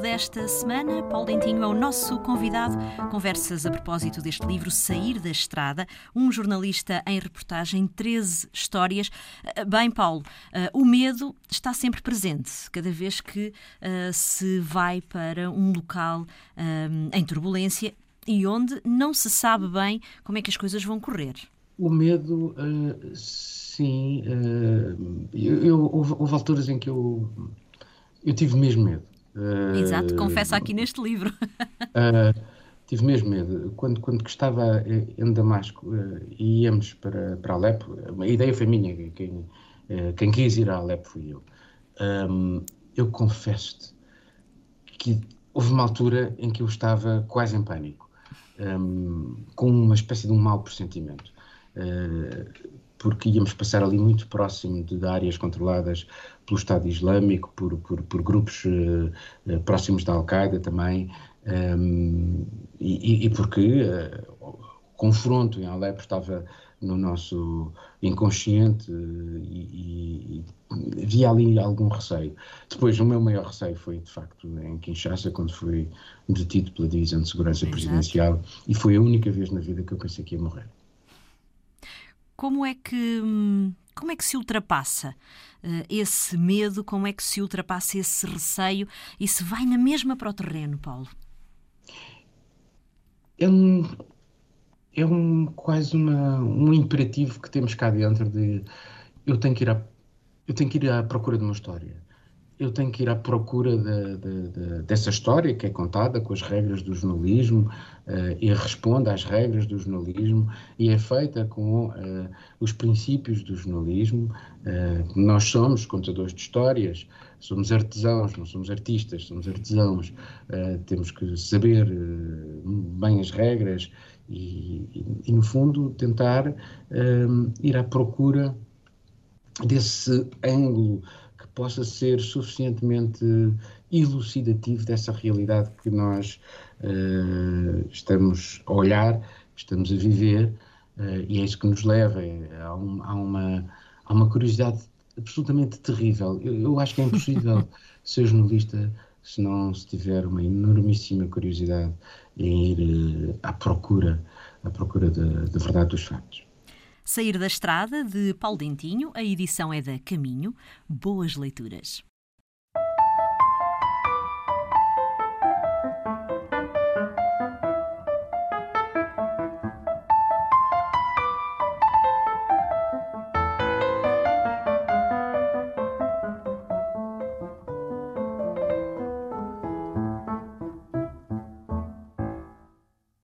desta semana. Paulo Dentinho é o nosso convidado. Conversas a propósito deste livro Sair da Estrada, um jornalista em reportagem, 13 histórias. Ah, bem, Paulo, ah, o medo está sempre presente, cada vez que ah, se vai para um local em turbulência e onde não se sabe bem como é que as coisas vão correr. O medo, sim. eu, eu, houve, houve alturas em que eu eu tive mesmo medo. Exato, confessa aqui neste livro. uh, tive mesmo medo. Quando, quando estava em Damasco uh, e íamos para, para Alepo, a ideia foi minha, quem, quem quis ir a Alepo fui eu. Eu confesso-te que houve uma altura em que eu estava quase em pânico, com uma espécie de um mau pressentimento. Porque íamos passar ali muito próximo de, de áreas controladas pelo Estado Islâmico, por, por, por grupos uh, próximos da Al-Qaeda também, um, ehm, e, e, porque uh, o confronto em Alepo estava no nosso inconsciente e, e, havia ali algum receio. Depois, o meu maior receio foi, de facto, em Kinshasa, quando fui detido pela Divisão de Segurança Exato. Presidencial, e foi a única vez na vida que eu pensei que ia morrer. Como é que, hum, como é que se ultrapassa uh, esse medo? Como é que se ultrapassa esse receio e se vai na mesma para o terreno, Paulo? É um, é um quase uma, um imperativo que temos cá dentro de eu tenho que ir à, eu tenho que ir à procura de uma história eu tenho que ir à procura de, de, de, dessa história que é contada com as regras do jornalismo uh, e responde às regras do jornalismo e é feita com uh, os princípios do jornalismo. Uh, nós somos contadores de histórias, somos artesãos, não somos artistas, somos artesãos. temos que saber bem as regras e, e, e no fundo, tentar ir à procura desse ângulo possa ser suficientemente elucidativo dessa realidade que nós uh, estamos a olhar, estamos a viver, uh, e é isso que nos leva a, um, a, uma, a uma curiosidade absolutamente terrível. Eu, eu acho que é impossível ser jornalista se não se tiver uma enormíssima curiosidade em ir uh, à procura, à procura da verdade dos fatos. Sair da Estrada, de Paulo Dentinho, a edição é da Caminho. Boas leituras.